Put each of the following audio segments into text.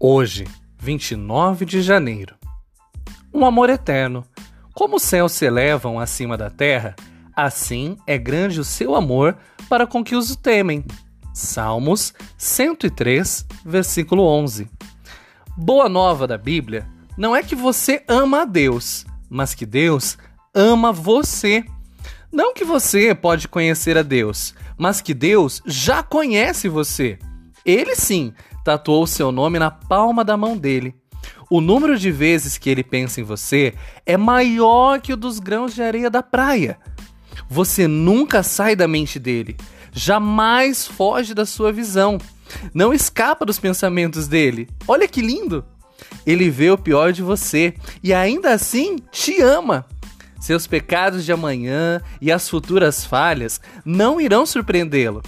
Hoje, 29 de janeiro. Um amor eterno. Como os céus se elevam acima da terra, assim é grande o seu amor para com que os temem. Salmos 103, versículo 11. Boa nova da Bíblia não é que você ama a Deus, mas que Deus ama você. Não que você pode conhecer a Deus, mas que Deus já conhece você. Ele sim tatuou seu nome na palma da mão dele. O número de vezes que ele pensa em você é maior que o dos grãos de areia da praia. Você nunca sai da mente dele, jamais foge da sua visão, não escapa dos pensamentos dele. Olha que lindo! Ele vê o pior de você e ainda assim te ama. Seus pecados de amanhã e as futuras falhas não irão surpreendê-lo.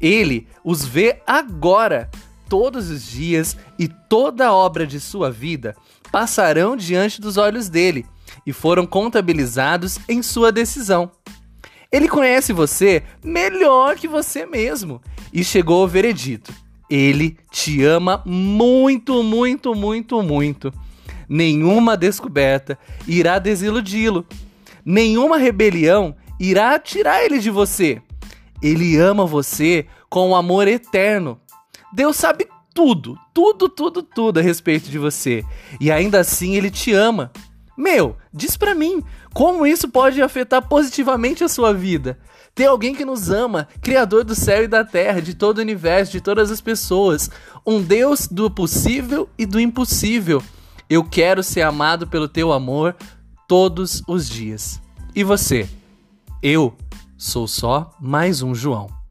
Ele os vê agora, todos os dias e toda a obra de sua vida passarão diante dos olhos dele e foram contabilizados em sua decisão. Ele conhece você melhor que você mesmo e chegou ao veredito. Ele te ama muito, muito, muito, muito. Nenhuma descoberta irá desiludi-lo. Nenhuma rebelião irá tirar ele de você. Ele ama você com um amor eterno Deus sabe tudo, tudo, tudo, tudo a respeito de você. E ainda assim ele te ama. Meu, diz pra mim, como isso pode afetar positivamente a sua vida? Ter alguém que nos ama, Criador do céu e da terra, de todo o universo, de todas as pessoas, um Deus do possível e do impossível. Eu quero ser amado pelo teu amor todos os dias. E você? Eu sou só mais um João.